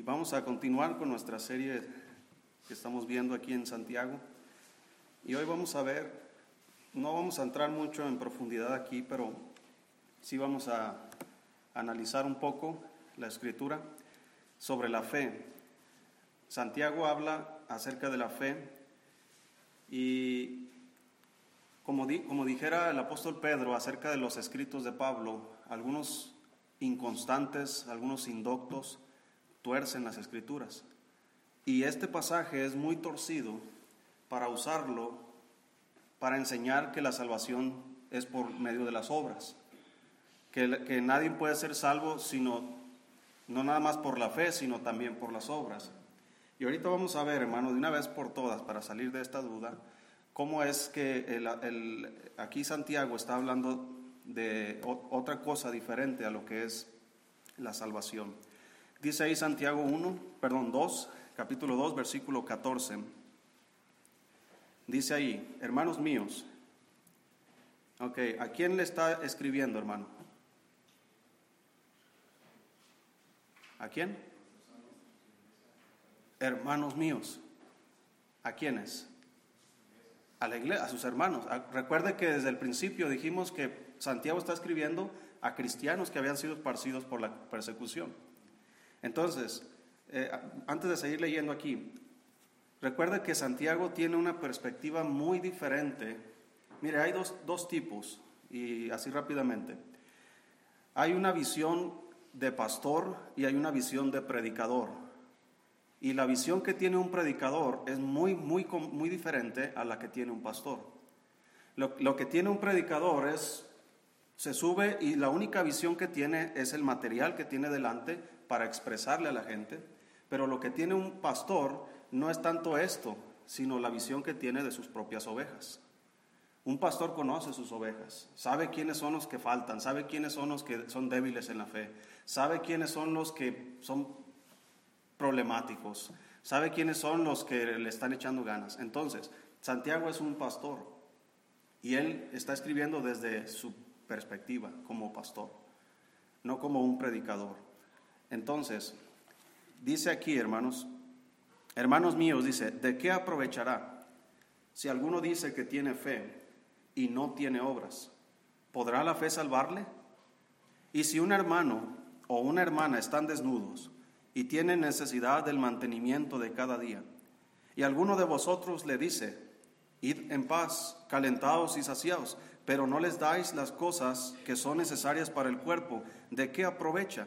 Y vamos a continuar con nuestra serie que estamos viendo aquí en Santiago. Y hoy vamos a ver, no vamos a entrar mucho en profundidad aquí, pero sí vamos a analizar un poco la escritura sobre la fe. Santiago habla acerca de la fe y como, como dijera el apóstol Pedro acerca de los escritos de Pablo, algunos inconstantes, algunos indoctos, tuercen las escrituras. Y este pasaje es muy torcido para usarlo para enseñar que la salvación es por medio de las obras, que, que nadie puede ser salvo sino no nada más por la fe, sino también por las obras. Y ahorita vamos a ver, hermano, de una vez por todas, para salir de esta duda, cómo es que el, aquí Santiago está hablando de otra cosa diferente a lo que es la salvación. Dice ahí Santiago 1, perdón, 2, capítulo 2, versículo 14. Dice ahí, hermanos míos, ok, ¿a quién le está escribiendo, hermano? ¿A quién? Hermanos míos. ¿A quiénes? A la iglesia, a sus hermanos. Ah, recuerde que desde el principio dijimos que Santiago está escribiendo a cristianos que habían sido esparcidos por la persecución. Entonces, eh, antes de seguir leyendo aquí, recuerde que Santiago tiene una perspectiva muy diferente. Mire, hay dos, dos tipos, y así rápidamente. Hay una visión de pastor y hay una visión de predicador. Y la visión que tiene un predicador es muy, muy, muy diferente a la que tiene un pastor. Lo, lo, que tiene un predicador es, se sube y la única visión que tiene es el material que tiene delante para expresarle a la gente, pero lo que tiene un pastor no es tanto esto, sino la visión que tiene de sus propias ovejas. Un pastor conoce sus ovejas, sabe quiénes son los que faltan, sabe quiénes son los que son débiles en la fe, sabe quiénes son los que son problemáticos, sabe quiénes son los que le están echando ganas. Entonces, Santiago es un pastor y él está escribiendo desde su perspectiva como pastor, no como un predicador. Entonces, dice aquí, hermanos, hermanos míos, dice, ¿de qué aprovechará si alguno dice que tiene fe y no tiene obras? ¿Podrá la fe salvarle? Y si un hermano o una hermana están desnudos y tienen necesidad del mantenimiento de cada día, y alguno de vosotros le dice, id en paz, calentados y saciados, pero no les dais las cosas que son necesarias para el cuerpo, ¿de qué aprovecha?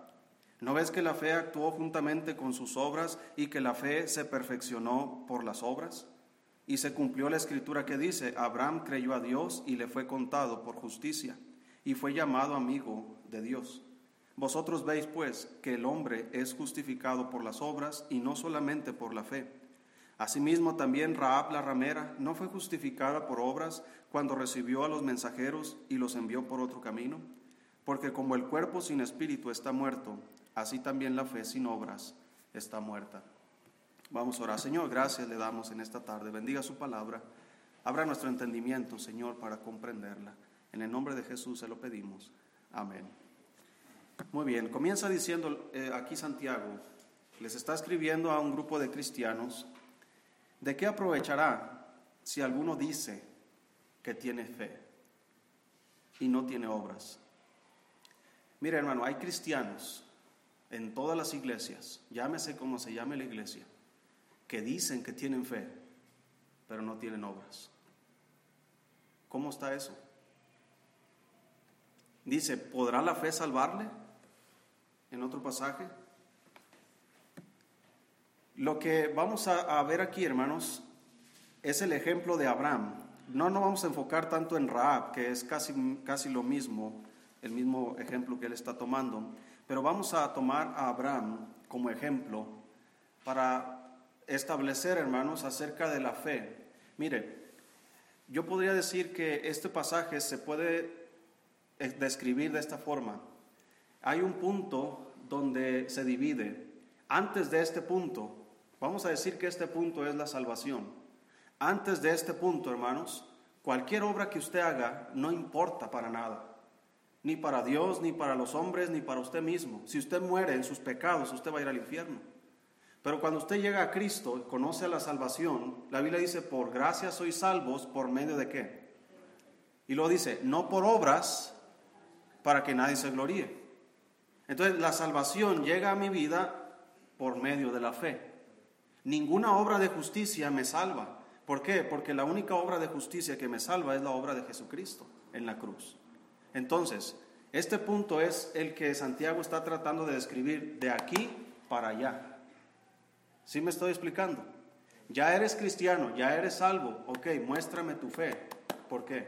¿No ves que la fe actuó juntamente con sus obras y que la fe se perfeccionó por las obras? Y se cumplió la escritura que dice, Abraham creyó a Dios y le fue contado por justicia, y fue llamado amigo de Dios. Vosotros veis pues que el hombre es justificado por las obras y no solamente por la fe. Asimismo también Raab la ramera no fue justificada por obras cuando recibió a los mensajeros y los envió por otro camino, porque como el cuerpo sin espíritu está muerto, así también la fe sin obras está muerta. Vamos a orar. Señor, gracias le damos en esta tarde. Bendiga su palabra. Abra nuestro entendimiento, Señor, para comprenderla. En el nombre de Jesús se lo pedimos. Amén. Muy bien, comienza diciendo eh, aquí Santiago, les está escribiendo a un grupo de cristianos, ¿de qué aprovechará si alguno dice que tiene fe y no tiene obras? Mira hermano, hay cristianos en todas las iglesias, llámese como se llame la iglesia, que dicen que tienen fe, pero no tienen obras. ¿Cómo está eso? Dice, ¿podrá la fe salvarle? En otro pasaje. Lo que vamos a, ver aquí, hermanos, es el ejemplo de Abraham. No nos vamos a enfocar tanto en Raab, que es casi, casi lo mismo, el mismo ejemplo que él está tomando, pero vamos a tomar a Abraham como ejemplo para establecer, hermanos, acerca de la fe. Mire, yo podría decir que este pasaje se puede eh, describir de esta forma. Hay un punto donde se divide. Antes de este punto, vamos a decir que este punto es la salvación. Antes de este punto, hermanos, cualquier obra que usted haga no importa para nada. Ni para Dios, ni para los hombres, ni para usted mismo. Si usted muere en sus pecados, usted va a ir al infierno. Pero cuando usted llega a Cristo y conoce la salvación, la Biblia dice, por gracia sois salvos, ¿por medio de qué? Y luego dice, no por obras, para que nadie se gloríe. Entonces la salvación llega a mi vida por medio de la fe. Ninguna obra de justicia me salva. ¿Por qué? Porque la única obra de justicia que me salva es la obra de Jesucristo en la cruz. Entonces, este punto es el que Santiago está tratando de describir de aquí para allá. ¿Sí me estoy explicando? Ya eres cristiano, ya eres salvo. Ok, muéstrame tu fe. ¿Por qué?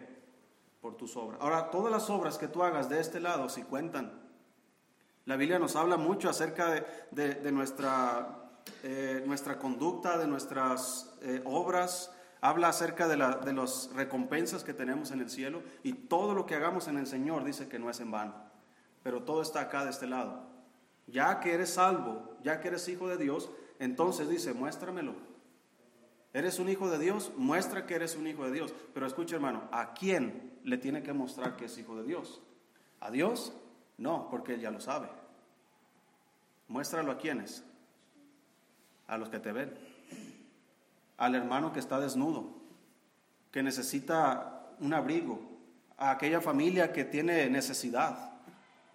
Por tus obras. Ahora, todas las obras que tú hagas de este lado, si cuentan. La Biblia nos habla mucho acerca de, nuestra, eh, nuestra conducta, de nuestras eh, obras. Habla acerca de, la, de las recompensas que tenemos en el cielo. Y todo lo que hagamos en el Señor dice que no es en vano. Pero todo está acá de este lado. Ya que eres salvo, ya que eres hijo de Dios, entonces dice, muéstramelo. ¿Eres un hijo de Dios? Muestra que eres un hijo de Dios. Pero escucha hermano, ¿a quién le tiene que mostrar que es hijo de Dios? ¿A Dios? No, porque Él ya lo sabe. Muéstralo a quiénes. A los que te ven. Al hermano que está desnudo, que necesita un abrigo. A aquella familia que tiene necesidad.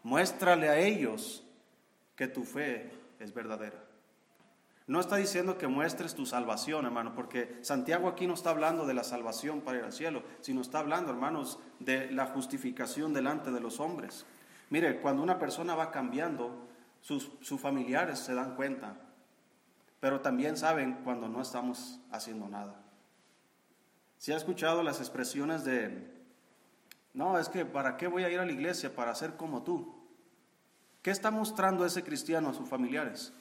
Muéstrale a ellos que tu fe es verdadera. No está diciendo que muestres tu salvación, hermano, porque Santiago aquí no está hablando de la salvación para ir al cielo, sino está hablando, hermanos, de la justificación delante de los hombres. Mire, cuando una persona va cambiando, sus, sus familiares se dan cuenta, pero también saben cuando no estamos haciendo nada. Si ha escuchado las expresiones de, no, es que ¿para qué voy a ir a la iglesia? Para ser como tú. ¿Qué está mostrando ese cristiano a sus familiares?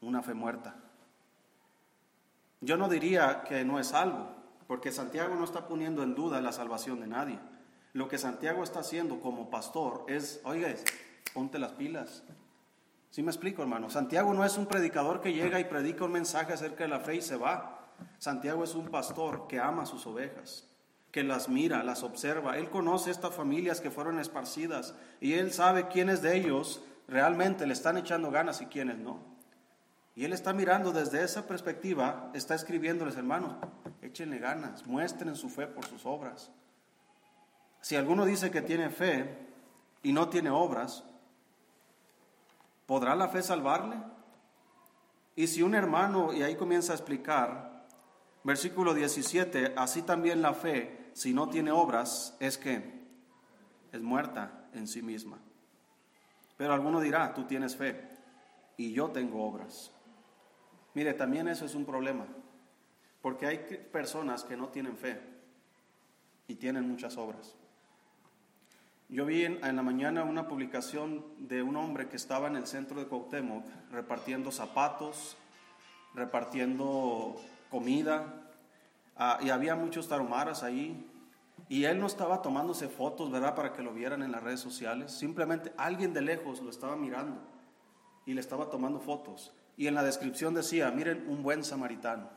una fe muerta. Yo no diría que no es salvo, porque Santiago no está poniendo en duda la salvación de nadie. Lo que Santiago está haciendo como pastor es, oiga, ponte las pilas. ¿Sí me explico, hermano? Santiago no es un predicador que llega y predica un mensaje acerca de la fe y se va. Santiago es un pastor que ama a sus ovejas, que las mira, las observa. Él conoce estas familias que fueron esparcidas y él sabe quiénes de ellos realmente le están echando ganas y quiénes no. Y él está mirando desde esa perspectiva, está escribiéndoles, hermanos, échenle ganas, muestren su fe por sus obras. Si alguno dice que tiene fe y no tiene obras, ¿podrá la fe salvarle? Y si un hermano, y ahí comienza a explicar, versículo 17, así también la fe, si no tiene obras, es que es muerta en sí misma. Pero alguno dirá, tú tienes fe y yo tengo obras. Mire, también eso es un problema, porque hay personas que no tienen fe y tienen muchas obras. Yo vi en, la mañana una publicación de un hombre que estaba en el centro de Cuauhtémoc repartiendo zapatos, repartiendo comida, ah, y había muchos tarumaras ahí, y él no estaba tomándose fotos, ¿verdad?, para que lo vieran en las redes sociales, simplemente alguien de lejos lo estaba mirando y le estaba tomando fotos. Y en la descripción decía, miren, un buen samaritano.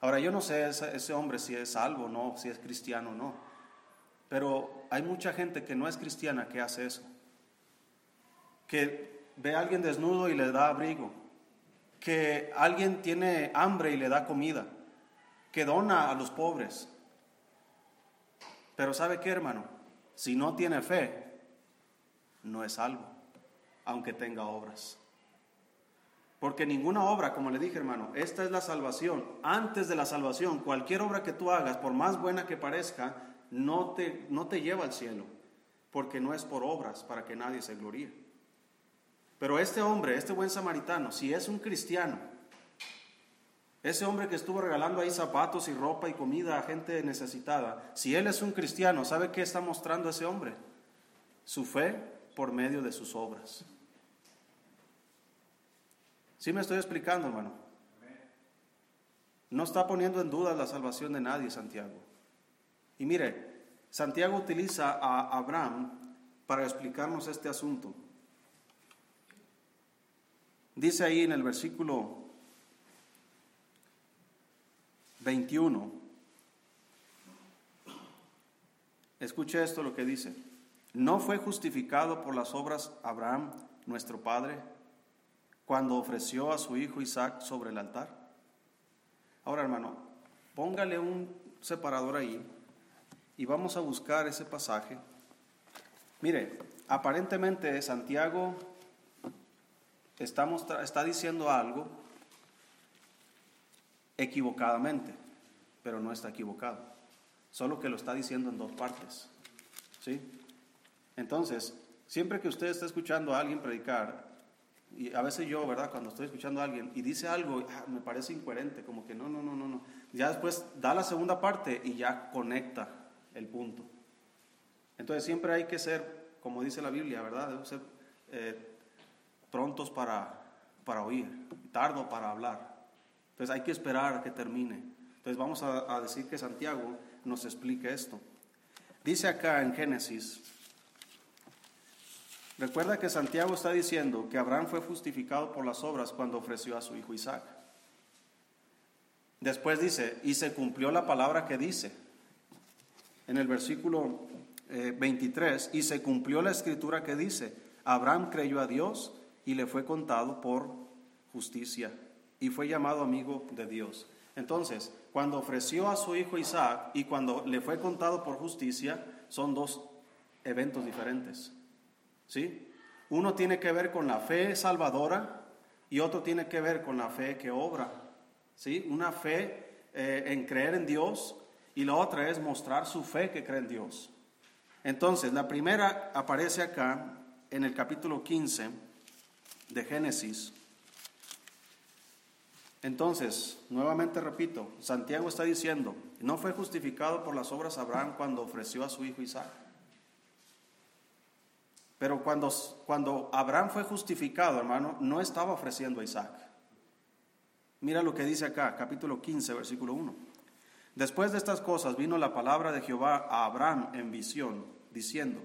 Ahora, yo no sé ese, hombre si es salvo o no, si es cristiano o no. Pero hay mucha gente que no es cristiana que hace eso. Que ve a alguien desnudo y le da abrigo. Que alguien tiene hambre y le da comida. Que dona a los pobres. Pero ¿sabe qué, hermano? Si no tiene fe, no es salvo, aunque tenga obras. Porque ninguna obra, como le dije hermano, esta es la salvación. Antes de la salvación, cualquier obra que tú hagas, por más buena que parezca, no te, no te lleva al cielo. Porque no es por obras para que nadie se gloríe. Pero este hombre, este buen samaritano, si es un cristiano, ese hombre que estuvo regalando ahí zapatos y ropa y comida a gente necesitada, si él es un cristiano, ¿sabe qué está mostrando ese hombre? Su fe por medio de sus obras. ¿Sí me estoy explicando, hermano? No está poniendo en duda la salvación de nadie, Santiago. Y mire, Santiago utiliza a Abraham para explicarnos este asunto. Dice ahí en el versículo 21, escuche esto lo que dice, ¿no fue justificado por las obras Abraham, nuestro Padre, cuando ofreció a su hijo Isaac sobre el altar? Ahora hermano, póngale un separador ahí y vamos a buscar ese pasaje. Mire, aparentemente Santiago está diciendo algo equivocadamente, pero no está equivocado, solo que lo está diciendo en dos partes. ¿Sí? Entonces, siempre que usted está escuchando a alguien predicar, y a veces yo, ¿verdad? Cuando estoy escuchando a alguien y dice algo, ah, me parece incoherente, como que no, no, no, no, no. Ya después da la segunda parte y ya conecta el punto. Entonces siempre hay que ser, como dice la Biblia, ¿verdad? Debemos ser eh, prontos para, para oír, tardo para hablar. Entonces hay que esperar a que termine. Entonces vamos a, a decir que Santiago nos explique esto. Dice acá en Génesis, recuerda que Santiago está diciendo que Abraham fue justificado por las obras cuando ofreció a su hijo Isaac. Después dice, y se cumplió la palabra que dice, en el versículo 23, eh, y se cumplió la escritura que dice, Abraham creyó a Dios y le fue contado por justicia y fue llamado amigo de Dios. Entonces, cuando ofreció a su hijo Isaac y cuando le fue contado por justicia, son dos eventos diferentes. ¿Sí? Uno tiene que ver con la fe salvadora y otro tiene que ver con la fe que obra. ¿Sí? Una fe eh, en creer en Dios y la otra es mostrar su fe que cree en Dios. Entonces, la primera aparece acá en el capítulo 15 de Génesis. Entonces, nuevamente repito, Santiago está diciendo, no fue justificado por las obras Abraham cuando ofreció a su hijo Isaac. Pero cuando, cuando Abraham fue justificado, hermano, no estaba ofreciendo a Isaac. Mira lo que dice acá, capítulo 15, versículo 1. Después de estas cosas vino la palabra de Jehová a Abraham en visión, diciendo,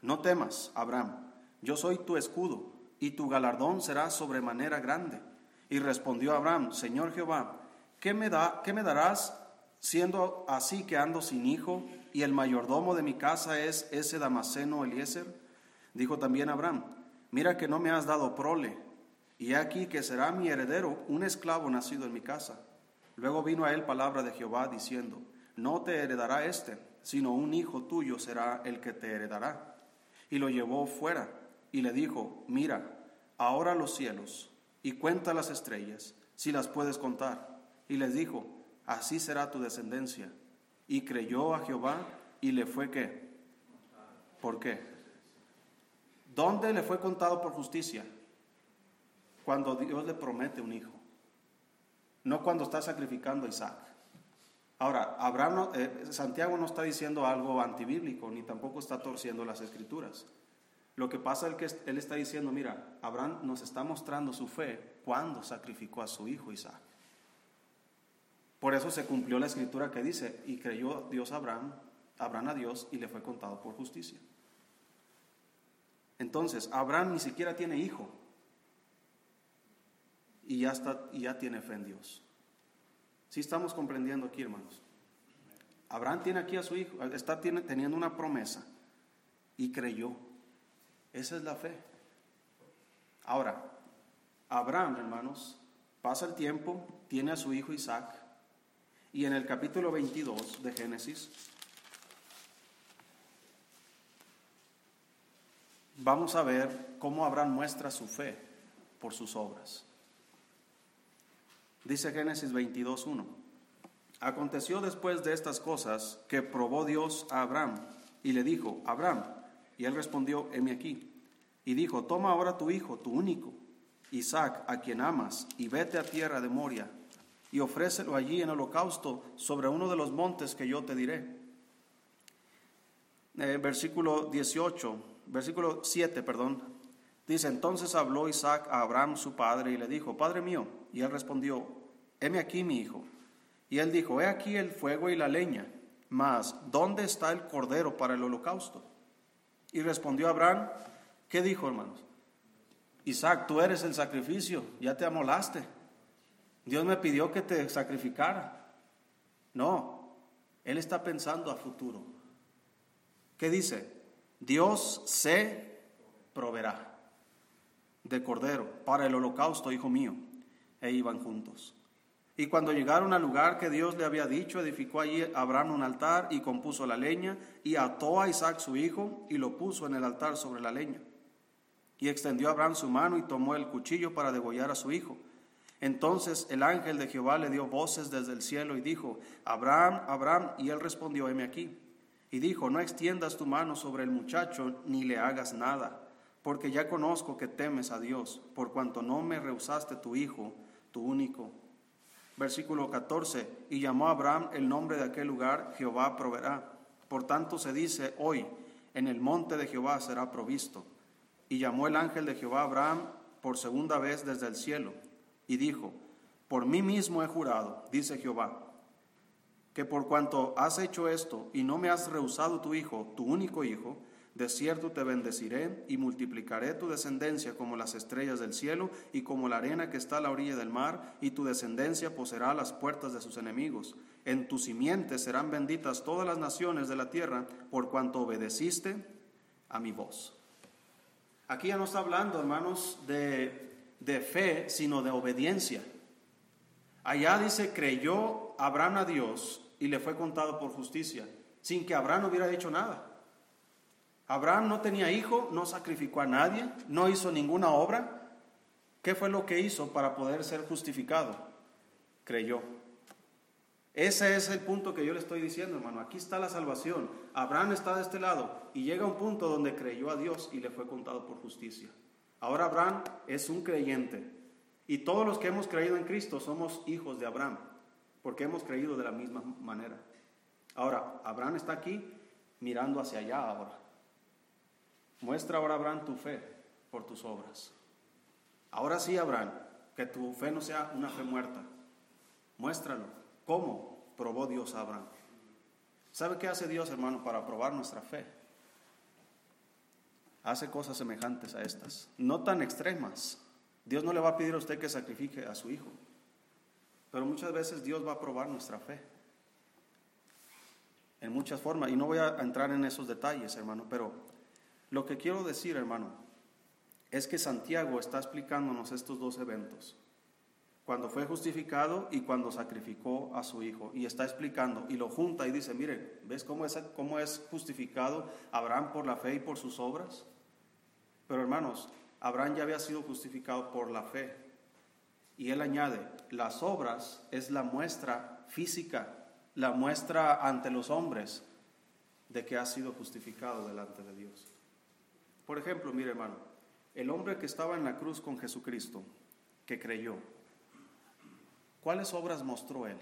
No temas, Abraham, yo soy tu escudo, y tu galardón será sobremanera grande. Y respondió Abraham, Señor Jehová, ¿qué me, da, qué me darás siendo así que ando sin hijo, y el mayordomo de mi casa es ese Damaseno Eliezer? Dijo también Abraham, Mira que no me has dado prole, y aquí que será mi heredero un esclavo nacido en mi casa. Luego vino a él palabra de Jehová diciendo, no te heredará este, sino un hijo tuyo será el que te heredará. Y lo llevó fuera y le dijo, mira, ahora los cielos y cuenta las estrellas, si las puedes contar. Y les dijo, así será tu descendencia. Y creyó a Jehová y le fue qué. ¿Por qué? ¿Dónde le fue contado por justicia? Cuando Dios le promete un hijo no cuando está sacrificando a Isaac. Ahora, Abraham, eh, Santiago no está diciendo algo antibíblico, ni tampoco está torciendo las escrituras. Lo que pasa es que él está diciendo, mira, Abraham nos está mostrando su fe cuando sacrificó a su hijo Isaac. Por eso se cumplió la escritura que dice, y creyó Dios a Abraham, Abraham a Dios, y le fue contado por justicia. Entonces, Abraham ni siquiera tiene hijo, y ya, está, y ya tiene fe en Dios. Si estamos comprendiendo aquí, hermanos. Abraham tiene aquí a su hijo, está teniendo una promesa y creyó. Esa es la fe. Ahora, Abraham, hermanos, pasa el tiempo, tiene a su hijo Isaac, y en el capítulo 22 de Génesis, vamos a ver cómo Abraham muestra su fe por sus obras. Dice Génesis 22.1. Aconteció después de estas cosas que probó Dios a Abraham y le dijo, Abraham, y él respondió, heme aquí. Y dijo, toma ahora tu hijo, tu único, Isaac, a quien amas, y vete a tierra de Moria, y ofrécelo allí en holocausto sobre uno de los montes que yo te diré. Eh, versículo 18, versículo 7, perdón. Dice, entonces habló Isaac a Abraham su padre y le dijo, Padre mío. Y él respondió, heme aquí mi hijo. Y él dijo, he aquí el fuego y la leña, mas ¿dónde está el cordero para el holocausto? Y respondió Abraham, ¿qué dijo hermanos? Isaac, tú eres el sacrificio, ya te amolaste. Dios me pidió que te sacrificara. No, él está pensando a futuro. ¿Qué dice? Dios se proveerá de cordero para el holocausto, hijo mío. E iban juntos. Y cuando llegaron al lugar que Dios le había dicho, edificó allí Abraham un altar y compuso la leña y ató a Isaac su hijo y lo puso en el altar sobre la leña. Y extendió Abraham su mano y tomó el cuchillo para degollar a su hijo. Entonces el ángel de Jehová le dio voces desde el cielo y dijo, Abraham, Abraham, y él respondió, heme aquí. Y dijo, no extiendas tu mano sobre el muchacho ni le hagas nada, porque ya conozco que temes a Dios, por cuanto no me rehusaste tu hijo, tu único. Versículo 14, y llamó Abraham el nombre de aquel lugar, Jehová proveerá. Por tanto se dice hoy, en el monte de Jehová será provisto. Y llamó el ángel de Jehová a Abraham por segunda vez desde el cielo, y dijo, por mí mismo he jurado, dice Jehová, que por cuanto has hecho esto y no me has rehusado tu hijo, tu único hijo, de cierto te bendeciré y multiplicaré tu descendencia como las estrellas del cielo y como la arena que está a la orilla del mar, y tu descendencia poseerá las puertas de sus enemigos. En tu simiente serán benditas todas las naciones de la tierra, por cuanto obedeciste a mi voz. Aquí ya no está hablando, hermanos, de, de fe, sino de obediencia. Allá dice, creyó Abraham a Dios y le fue contado por justicia, sin que Abraham hubiera dicho nada. Abraham no tenía hijo, no sacrificó a nadie, no hizo ninguna obra. ¿Qué fue lo que hizo para poder ser justificado? Creyó. Ese es el punto que yo le estoy diciendo, hermano. Aquí está la salvación. Abraham está de este lado y llega un punto donde creyó a Dios y le fue contado por justicia. Ahora Abraham es un creyente y todos los que hemos creído en Cristo somos hijos de Abraham porque hemos creído de la misma manera. Ahora, Abraham está aquí mirando hacia allá ahora. Muestra ahora, Abraham, tu fe por tus obras. Ahora sí, Abraham, que tu fe no sea una fe muerta. Muéstralo. ¿Cómo probó Dios a Abraham? ¿Sabe qué hace Dios, hermano, para probar nuestra fe? Hace cosas semejantes a estas, no tan extremas. Dios no le va a pedir a usted que sacrifique a su hijo, pero muchas veces Dios va a probar nuestra fe. En muchas formas, y no voy a entrar en esos detalles, hermano, pero lo que quiero decir, hermano, es que Santiago está explicándonos estos dos eventos cuando fue justificado y cuando sacrificó a su hijo. Y está explicando y lo junta y dice, miren, ¿ves cómo es, cómo es justificado Abraham por la fe y por sus obras? Pero hermanos, Abraham ya había sido justificado por la fe. Y él añade, las obras es la muestra física, la muestra ante los hombres de que ha sido justificado delante de Dios. Por ejemplo, mire hermano, el hombre que estaba en la cruz con Jesucristo, que creyó, ¿Cuáles obras mostró él?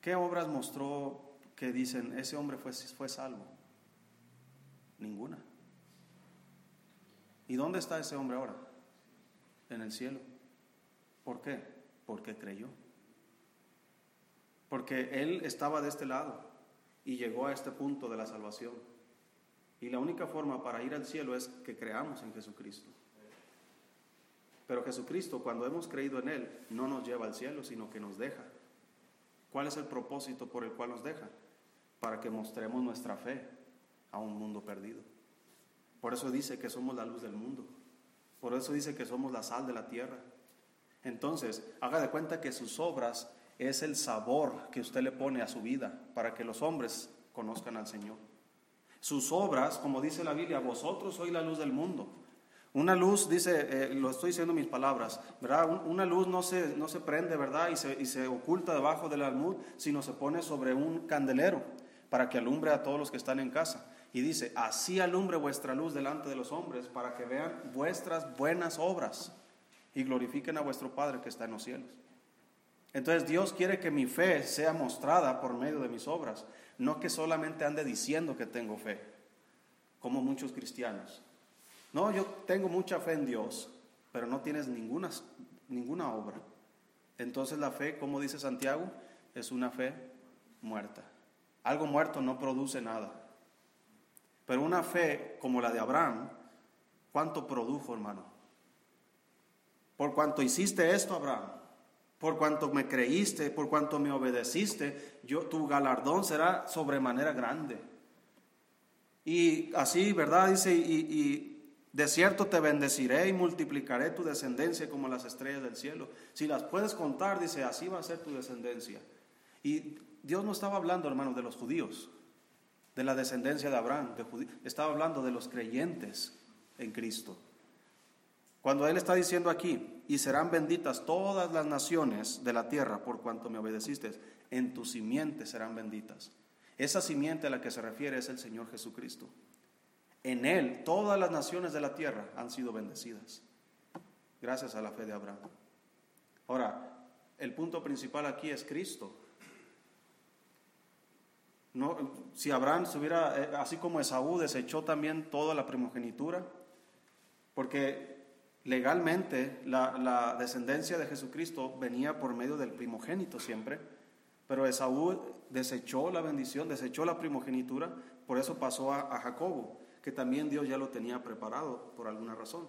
¿Qué obras mostró que dicen, ese hombre fue, fue salvo? Ninguna. ¿Y dónde está ese hombre ahora? En el cielo. ¿Por qué? Porque creyó. Porque él estaba de este lado y llegó a este punto de la salvación. Y la única forma para ir al cielo es que creamos en Jesucristo. Pero Jesucristo, cuando hemos creído en Él, no nos lleva al cielo, sino que nos deja. ¿Cuál es el propósito por el cual nos deja? Para que mostremos nuestra fe a un mundo perdido. Por eso dice que somos la luz del mundo. Por eso dice que somos la sal de la tierra. Entonces, haga de cuenta que sus obras es el sabor que usted le pone a su vida para que los hombres conozcan al Señor. Sus obras, como dice la Biblia, vosotros sois la luz del mundo. Una luz, dice, eh, lo estoy diciendo mis palabras, ¿verdad? Una luz no se, no se prende, ¿verdad? Y se, y se oculta debajo del almud, sino se pone sobre un candelero para que alumbre a todos los que están en casa. Y dice, así alumbre vuestra luz delante de los hombres para que vean vuestras buenas obras y glorifiquen a vuestro Padre que está en los cielos. Entonces Dios quiere que mi fe sea mostrada por medio de mis obras, no que solamente ande diciendo que tengo fe, como muchos cristianos No, yo tengo mucha fe en Dios, pero no tienes ninguna, ninguna obra. Entonces la fe, como dice Santiago, es una fe muerta. Algo muerto no produce nada. Pero una fe como la de Abraham, ¿cuánto produjo, hermano? Por cuanto hiciste esto, Abraham, por cuanto me creíste, por cuanto me obedeciste, yo, tu galardón será sobremanera grande. Y así, ¿verdad? Dice, y, de cierto te bendeciré y multiplicaré tu descendencia como las estrellas del cielo. Si las puedes contar, dice, así va a ser tu descendencia. Y Dios no estaba hablando, hermanos, de los judíos, de la descendencia de Abraham, estaba hablando de los creyentes en Cristo. Cuando Él está diciendo aquí, y serán benditas todas las naciones de la tierra por cuanto me obedeciste, en tu simiente serán benditas. Esa simiente a la que se refiere es el Señor Jesucristo. En Él todas las naciones de la tierra han sido bendecidas, gracias a la fe de Abraham. Ahora, el punto principal aquí es Cristo. No, si Abraham se hubiera, eh, así como Esaú, desechó también toda la primogenitura, porque legalmente la, descendencia de Jesucristo venía por medio del primogénito siempre, pero Esaú desechó la bendición, desechó la primogenitura, por eso pasó a, a Jacobo que también Dios ya lo tenía preparado por alguna razón.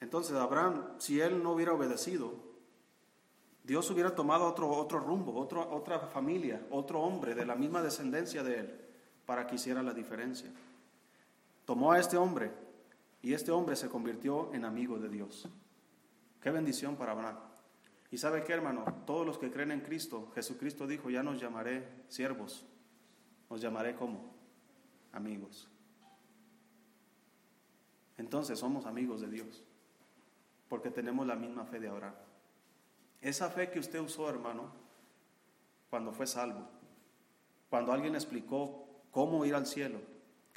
Entonces Abraham, si él no hubiera obedecido, Dios hubiera tomado otro, otro rumbo, otro, otra familia, otro hombre de la misma descendencia de él, para que hiciera la diferencia. Tomó a este hombre y este hombre se convirtió en amigo de Dios. Qué bendición para Abraham. Y sabe qué, hermano, todos los que creen en Cristo, Jesucristo dijo, ya nos llamaré siervos, nos llamaré como amigos. Entonces somos amigos de Dios, porque tenemos la misma fe de Abraham. Esa fe que usted usó, hermano, cuando fue salvo, cuando alguien explicó cómo ir al cielo,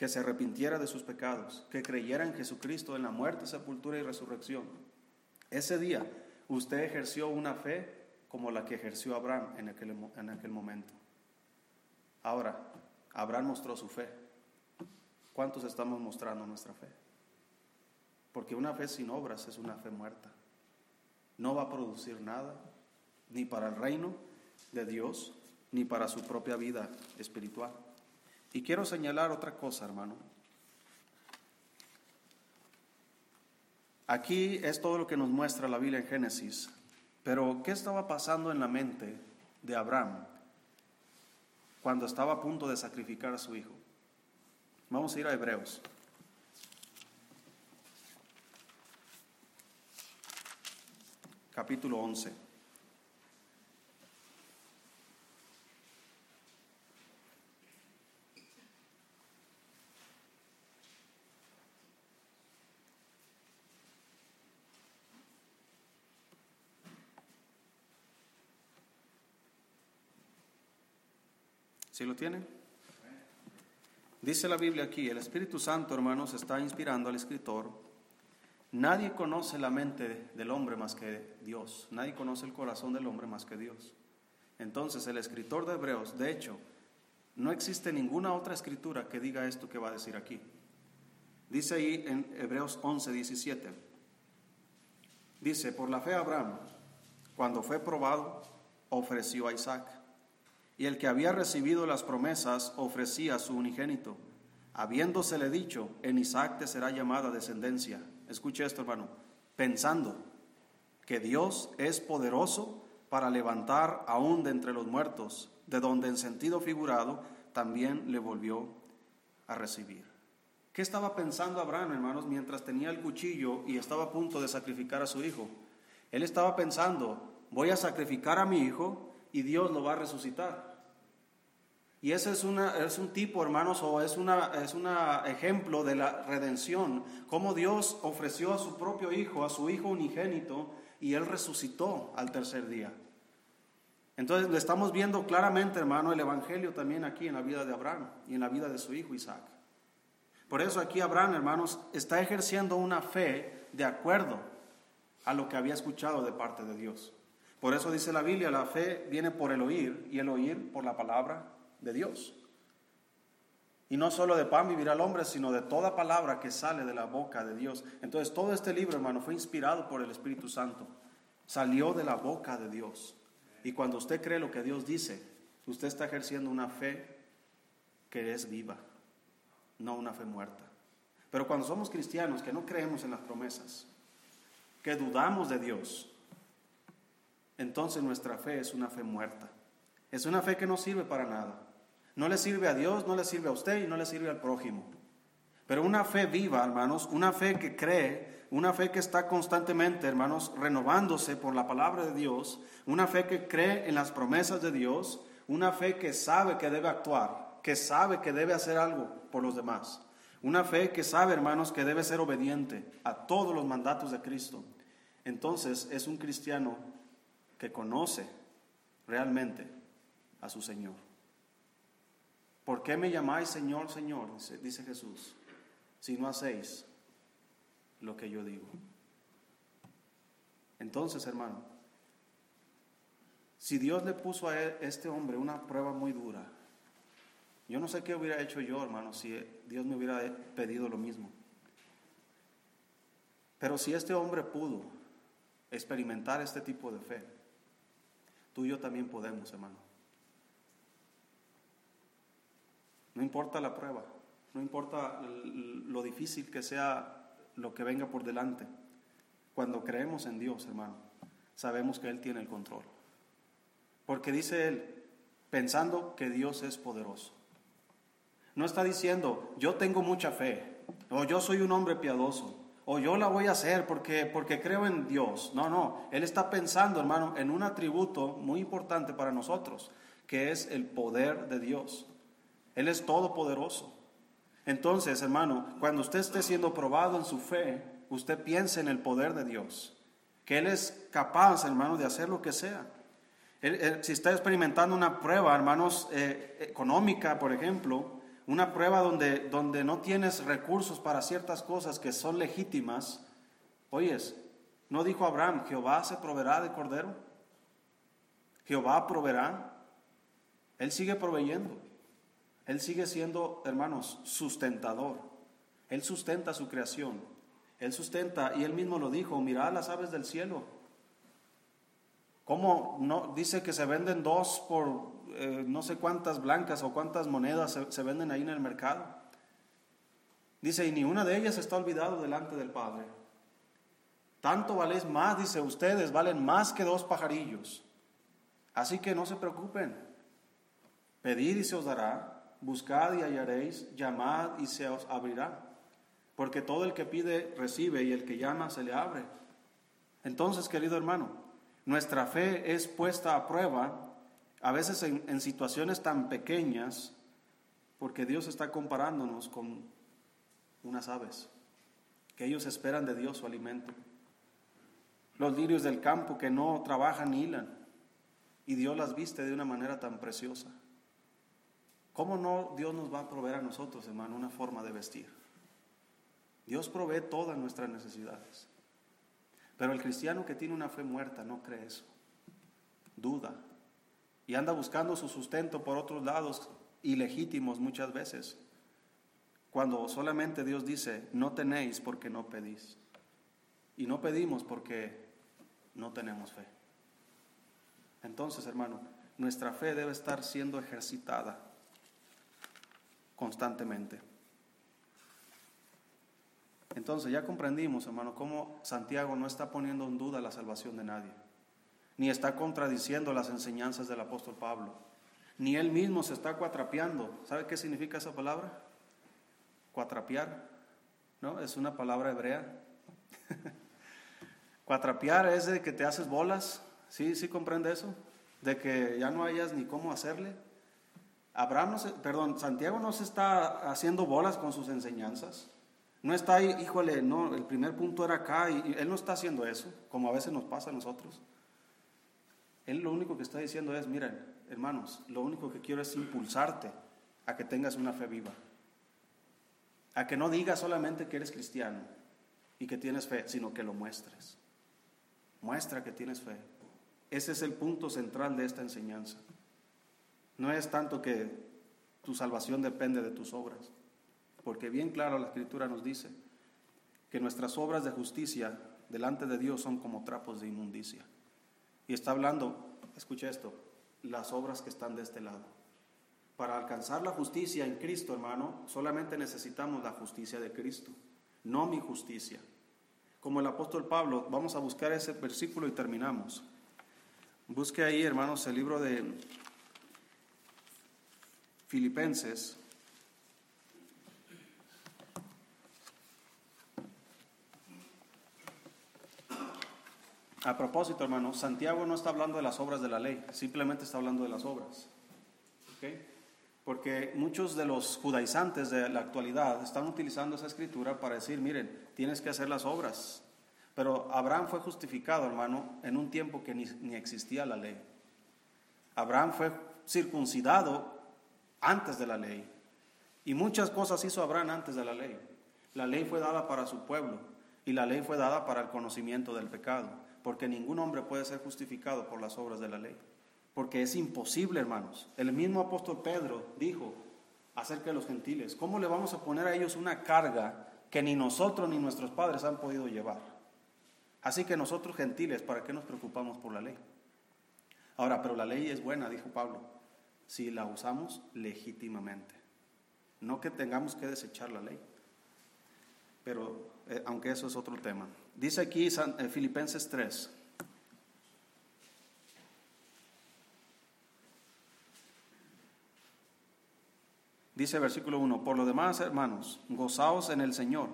que se arrepintiera de sus pecados, que creyera en Jesucristo en la muerte, sepultura y resurrección. Ese día usted ejerció una fe como la que ejerció Abraham en aquel, en aquel momento. Ahora, Abraham mostró su fe. ¿Cuántos estamos mostrando nuestra fe? Porque una fe sin obras es una fe muerta. No va a producir nada, ni para el reino de Dios, ni para su propia vida espiritual. Y quiero señalar otra cosa, hermano. Aquí es todo lo que nos muestra la Biblia en Génesis. Pero, ¿qué estaba pasando en la mente de Abraham cuando estaba a punto de sacrificar a su hijo? Vamos a ir a Hebreos. capítulo 11. ¿Sí lo tienen? Dice la Biblia aquí, el Espíritu Santo, hermanos, está inspirando al escritor Nadie conoce la mente del hombre más que Dios. Nadie conoce el corazón del hombre más que Dios. Entonces el escritor de Hebreos, de hecho, no existe ninguna otra escritura que diga esto que va a decir aquí. Dice ahí en Hebreos 11, 17. Dice, por la fe Abraham, cuando fue probado, ofreció a Isaac. Y el que había recibido las promesas ofrecía a su unigénito, habiéndosele dicho, en Isaac te será llamada descendencia escuche esto hermano, pensando que Dios es poderoso para levantar aún de entre los muertos, de donde en sentido figurado también le volvió a recibir. ¿Qué estaba pensando Abraham, hermanos, mientras tenía el cuchillo y estaba a punto de sacrificar a su hijo? Él estaba pensando, voy a sacrificar a mi hijo y Dios lo va a resucitar. Y ese es, una, es un tipo, hermanos, o es un es una ejemplo de la redención, cómo Dios ofreció a su propio Hijo, a su Hijo unigénito, y Él resucitó al tercer día. Entonces le estamos viendo claramente, hermano, el Evangelio también aquí en la vida de Abraham y en la vida de su hijo Isaac. Por eso aquí Abraham, hermanos, está ejerciendo una fe de acuerdo a lo que había escuchado de parte de Dios. Por eso dice la Biblia, la fe viene por el oír y el oír por la palabra de Dios. Y no solo de pan vivirá el hombre, sino de toda palabra que sale de la boca de Dios. Entonces todo este libro, hermano, fue inspirado por el Espíritu Santo. Salió de la boca de Dios. Y cuando usted cree lo que Dios dice, usted está ejerciendo una fe que es viva, no una fe muerta. Pero cuando somos cristianos que no creemos en las promesas, que dudamos de Dios, entonces nuestra fe es una fe muerta. Es una fe que no sirve para nada. No le sirve a Dios, no le sirve a usted y no le sirve al prójimo. Pero una fe viva, hermanos, una fe que cree, una fe que está constantemente, hermanos, renovándose por la palabra de Dios, una fe que cree en las promesas de Dios, una fe que sabe que debe actuar, que sabe que debe hacer algo por los demás. Una fe que sabe, hermanos, que debe ser obediente a todos los mandatos de Cristo. Entonces es un cristiano que conoce realmente a su Señor. ¿Por qué me llamáis Señor, Señor? Dice Jesús, si no hacéis lo que yo digo. Entonces, hermano, si Dios le puso a este hombre una prueba muy dura, yo no sé qué hubiera hecho yo, hermano, si Dios me hubiera pedido lo mismo. Pero si este hombre pudo experimentar este tipo de fe, tú y yo también podemos, hermano. No importa la prueba, no importa lo difícil que sea lo que venga por delante. Cuando creemos en Dios, hermano, sabemos que Él tiene el control. Porque dice Él, pensando que Dios es poderoso. No está diciendo, yo tengo mucha fe, o yo soy un hombre piadoso, o yo la voy a hacer porque, porque creo en Dios. No, no, Él está pensando, hermano, en un atributo muy importante para nosotros, que es el poder de Dios. Él es todopoderoso. Entonces, hermano, cuando usted esté siendo probado en su fe, usted piense en el poder de Dios, que Él es capaz, hermano, de hacer lo que sea. si está experimentando una prueba, hermanos, eh, económica, por ejemplo, una prueba donde, donde no tienes recursos para ciertas cosas que son legítimas, oyes, ¿no dijo Abraham, Jehová se proveerá de cordero? Jehová proveerá. Él sigue proveyendo. Él sigue siendo, hermanos, sustentador. Él sustenta su creación. Él sustenta, y él mismo lo dijo, mirad las aves del cielo. ¿Cómo no? Dice que se venden dos por eh, no sé cuántas blancas o cuántas monedas se, venden ahí en el mercado. Dice, y ni una de ellas está olvidado delante del Padre. Tanto valéis más, dice, ustedes valen más que dos pajarillos. Así que no se preocupen. Pedid y se os dará, buscad y hallaréis, llamad y se os abrirá. Porque todo el que pide recibe y el que llama se le abre. Entonces, querido hermano, nuestra fe es puesta a prueba a veces en, situaciones tan pequeñas, porque Dios está comparándonos con unas aves, que ellos esperan de Dios su alimento. Los lirios del campo que no trabajan ni hilan, y Dios las viste de una manera tan preciosa. ¿Cómo no Dios nos va a proveer a nosotros, hermano, una forma de vestir? Dios provee todas nuestras necesidades. Pero el cristiano que tiene una fe muerta no cree eso. Duda, y anda buscando su sustento por otros lados ilegítimos muchas veces, cuando solamente Dios dice, no tenéis porque no pedís. Y no pedimos porque no tenemos fe. Entonces, hermano, nuestra fe debe estar siendo ejercitada constantemente. Entonces ya comprendimos, hermano, cómo Santiago no está poniendo en duda la salvación de nadie ni está contradiciendo las enseñanzas del apóstol Pablo, ni él mismo se está cuatrapeando. ¿Sabe qué significa esa palabra? Cuatrapear, ¿no? Es una palabra hebrea. cuatrapear es de que te haces bolas, ¿sí? ¿Sí comprende eso? De que ya no hayas ni cómo hacerle. Abraham, no perdón, Santiago no se está haciendo bolas con sus enseñanzas. No está ahí, híjole, no, el primer punto era acá y él no está haciendo eso, como a veces nos pasa a nosotros. Él lo único que está diciendo es, miren, hermanos, lo único que quiero es impulsarte a que tengas una fe viva. A que no digas solamente que eres cristiano y que tienes fe, sino que lo muestres. Muestra que tienes fe. Ese es el punto central de esta enseñanza. No es tanto que Tu salvación depende de tus obras. Porque bien claro la escritura nos dice que nuestras obras de justicia delante de Dios son como trapos de inmundicia. Y está hablando, escucha esto, las obras que están de este lado. Para alcanzar la justicia en Cristo, hermano, solamente necesitamos la justicia de Cristo, no mi justicia. Como el apóstol Pablo, vamos a buscar ese versículo y terminamos. Busque ahí, hermanos, el libro de Filipenses. A propósito, hermano, Santiago no está hablando de las obras de la ley, simplemente está hablando de las obras. Porque muchos de los judaizantes de la actualidad están utilizando esa escritura para decir, miren, tienes que hacer las obras. Pero Abraham fue justificado, hermano, en un tiempo que ni, ni existía la ley. Abraham fue circuncidado antes de la ley. Y muchas cosas hizo Abraham antes de la ley. La ley fue dada para su pueblo y la ley fue dada para el conocimiento del pecado porque ningún hombre puede ser justificado por las obras de la ley. Porque es imposible, hermanos. El mismo apóstol Pedro dijo acerca de los gentiles, ¿cómo le vamos a poner a ellos una carga que ni nosotros ni nuestros padres han podido llevar? Así que nosotros gentiles, ¿para qué nos preocupamos por la ley? Ahora, pero la ley es buena, dijo Pablo, si la usamos legítimamente. No que tengamos que desechar la ley. Pero, eh, aunque eso es otro tema. Dice aquí eh, Filipenses 3. Dice versículo 1, por lo demás, hermanos, gozaos en el Señor.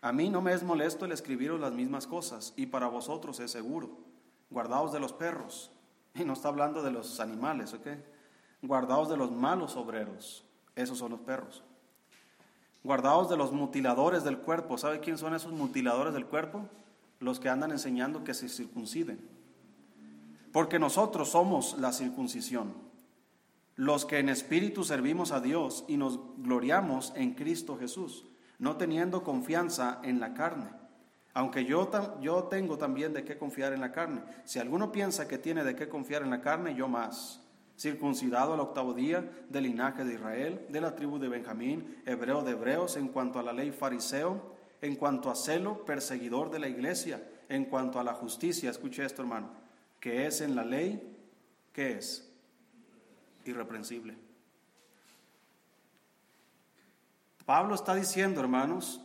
A mí no me es molesto el escribiros las mismas cosas, y para vosotros es seguro. Guardaos de los perros. Y no está hablando de los animales, ¿ok? Guardaos de los malos obreros. Esos son los perros. Guardaos de los mutiladores del cuerpo. ¿Sabe quién son esos mutiladores del cuerpo? Los que andan enseñando que se circunciden. Porque nosotros somos la circuncisión, los que en espíritu servimos a Dios y nos gloriamos en Cristo Jesús, no teniendo confianza en la carne. Aunque yo, yo tengo también de qué confiar en la carne. Si alguno piensa que tiene de qué confiar en la carne, yo más circuncidado al octavo día, del linaje de Israel, de la tribu de Benjamín, hebreo de hebreos, en cuanto a la ley fariseo, en cuanto a celo, perseguidor de la iglesia, en cuanto a la justicia, escuche esto hermano, que es en la ley, ¿qué es? Irreprensible. Pablo está diciendo, hermanos,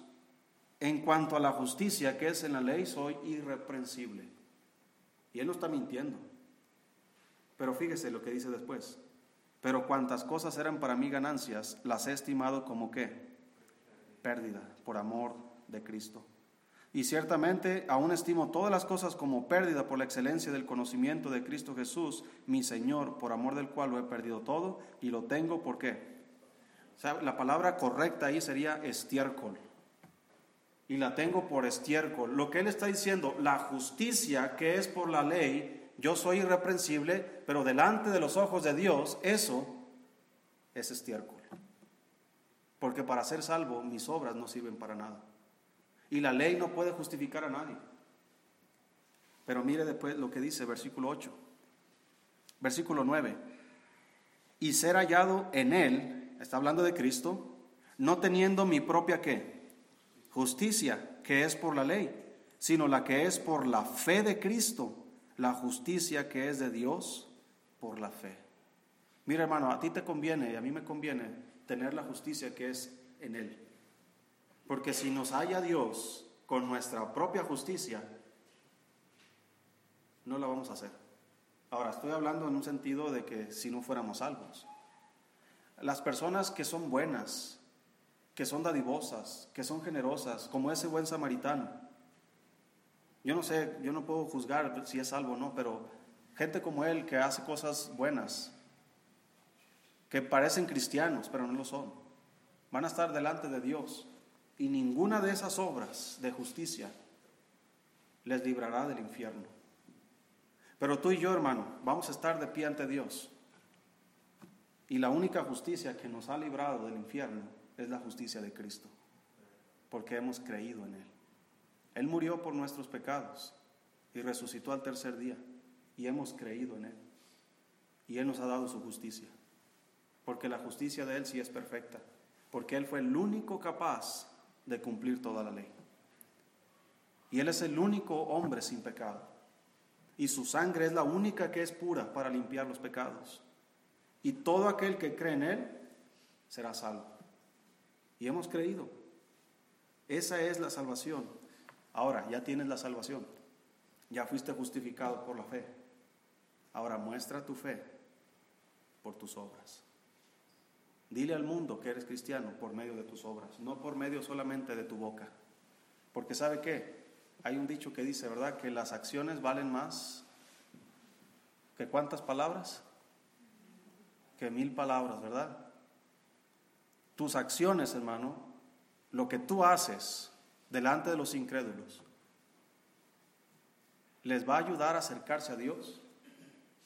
en cuanto a la justicia que es en la ley, soy irreprensible. Y él no está mintiendo. Pero fíjese lo que dice después. Pero cuantas cosas eran para mí ganancias, las he estimado como qué? Pérdida, por amor de Cristo. Y ciertamente aún estimo todas las cosas como pérdida por la excelencia del conocimiento de Cristo Jesús, mi Señor, por amor del cual lo he perdido todo y lo tengo por qué. la palabra correcta ahí sería estiércol. Y la tengo por estiércol. Lo que él está diciendo, la justicia que es por la ley, yo soy irreprensible, pero delante de los ojos de Dios, eso es estiércol. Porque para ser salvo mis obras no sirven para nada. Y la ley no puede justificar a nadie. Pero mire después lo que dice versículo 8. Versículo 9. Y ser hallado en él, está hablando de Cristo, no teniendo mi propia qué? Justicia, que es por la ley, sino la que es por la fe de Cristo la justicia que es de Dios por la fe. Mira hermano, a ti te conviene y a mí me conviene tener la justicia que es en Él. Porque si nos haya Dios con nuestra propia justicia, no la vamos a hacer. Ahora, estoy hablando en un sentido de que si no fuéramos salvos. Las personas que son buenas, que son dadivosas, que son generosas, como ese buen samaritano, yo no sé, yo no puedo juzgar si es salvo o no, pero gente como él que hace cosas buenas, que parecen cristianos, pero no lo son, van a estar delante de Dios y ninguna de esas obras de justicia les librará del infierno. Pero tú y yo, hermano, vamos a estar de pie ante Dios. Y la única justicia que nos ha librado del infierno es la justicia de Cristo, porque hemos creído en Él. Él murió por nuestros pecados y resucitó al tercer día y hemos creído en Él. Y Él nos ha dado su justicia. porque la justicia de Él sí es perfecta, porque Él fue el único capaz de cumplir toda la ley. Y Él es el único hombre sin pecado. Y su sangre es la única que es pura para limpiar los pecados. Y todo aquel que cree en Él será salvo. Y hemos creído. Esa es la salvación. Ahora, ya tienes la salvación. Ya fuiste justificado por la fe. Ahora muestra tu fe por tus obras. Dile al mundo que eres cristiano por medio de tus obras, no por medio solamente de tu boca. Porque sabe qué? Hay un dicho que dice, ¿verdad? Que las acciones valen más que cuántas palabras? Que mil palabras, ¿verdad? Tus acciones, hermano, lo que tú haces delante de los incrédulos, ¿les va a ayudar a acercarse a Dios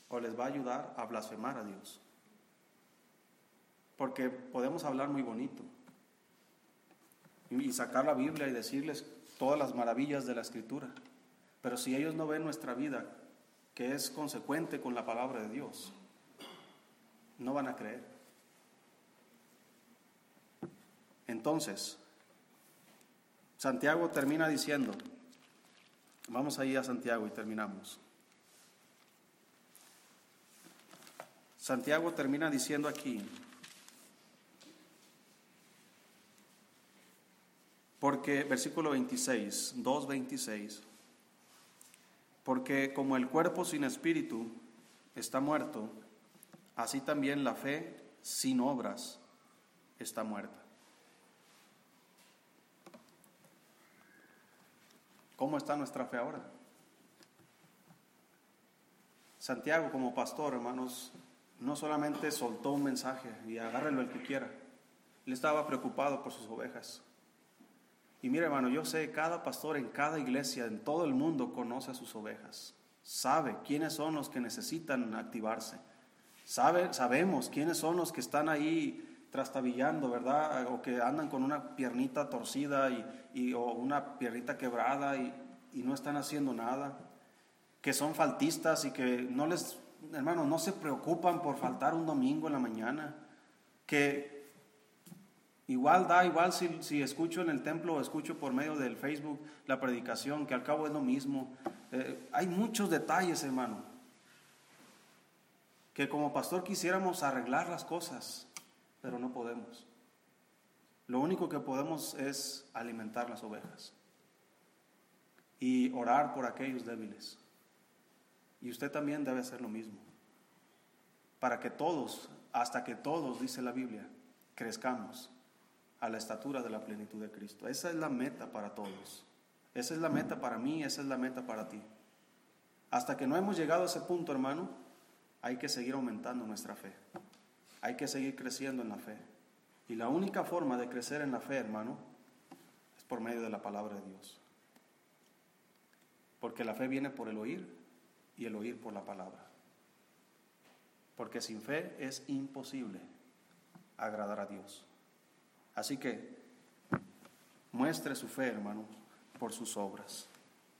o les va a ayudar a blasfemar a Dios? Porque podemos hablar muy bonito y sacar la Biblia y decirles todas las maravillas de la Escritura. Pero si ellos no ven nuestra vida, que es consecuente con la palabra de Dios, no van a creer. Entonces, Santiago termina diciendo, vamos ahí a Santiago y terminamos. Santiago termina diciendo aquí, Porque, versículo 26, 2.26, porque como el cuerpo sin espíritu está muerto, así también la fe sin obras está muerta. ¿Cómo está nuestra fe ahora? Santiago como pastor, hermanos, no solamente soltó un mensaje y agárrelo el que quiera, él estaba preocupado por sus ovejas. Y mira, hermano, yo sé, cada pastor en cada iglesia, en todo el mundo, conoce a sus ovejas. Sabe quiénes son los que necesitan activarse. Sabe, sabemos quiénes son los que están ahí trastabillando, ¿verdad? O que andan con una piernita torcida y, o una piernita quebrada y, no están haciendo nada. Que son faltistas y que no les, hermano, no se preocupan por faltar un domingo en la mañana. Que Igual da, igual si, escucho en el templo o escucho por medio del Facebook la predicación, que al cabo es lo mismo. Eh, hay muchos detalles, hermano, que como pastor quisiéramos arreglar las cosas, pero no podemos. Lo único que podemos es alimentar las ovejas y orar por aquellos débiles. Y usted también debe hacer lo mismo, para que todos, hasta que todos, dice la Biblia, crezcamos a la estatura de la plenitud de Cristo. Esa es la meta para todos. Esa es la meta para mí, esa es la meta para ti. Hasta que no hemos llegado a ese punto, hermano, hay que seguir aumentando nuestra fe. Hay que seguir creciendo en la fe. Y la única forma de crecer en la fe, hermano, es por medio de la palabra de Dios. Porque la fe viene por el oír y el oír por la palabra. Porque sin fe es imposible agradar a Dios. Así que muestre su fe, hermano, por sus obras.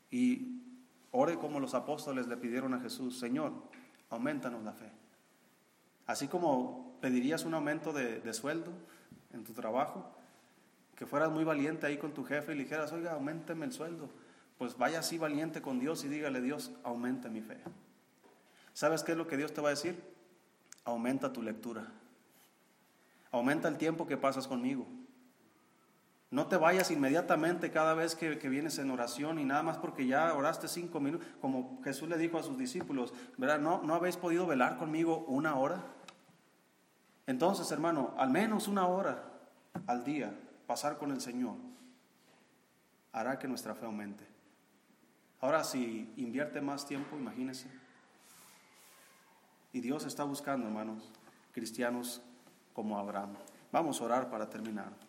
Y ore como los apóstoles le pidieron a Jesús, Señor, aumentanos la fe. Así como pedirías un aumento de, sueldo en tu trabajo, que fueras muy valiente ahí con tu jefe y le dijeras, oiga, aumenteme el sueldo. Pues vaya así valiente con Dios y dígale, Dios, aumente mi fe. ¿Sabes qué es lo que Dios te va a decir? Aumenta tu lectura. Aumenta el tiempo que pasas conmigo. No te vayas inmediatamente cada vez que, vienes en oración y nada más porque ya oraste cinco minutos, como Jesús le dijo a sus discípulos, ¿verdad? ¿No, ¿No habéis podido velar conmigo una hora? Entonces, hermano, al menos una hora al día pasar con el Señor hará que nuestra fe aumente. Ahora, si invierte más tiempo, imagínese. Y Dios está buscando, hermanos, cristianos como Abraham. Vamos a orar para terminar.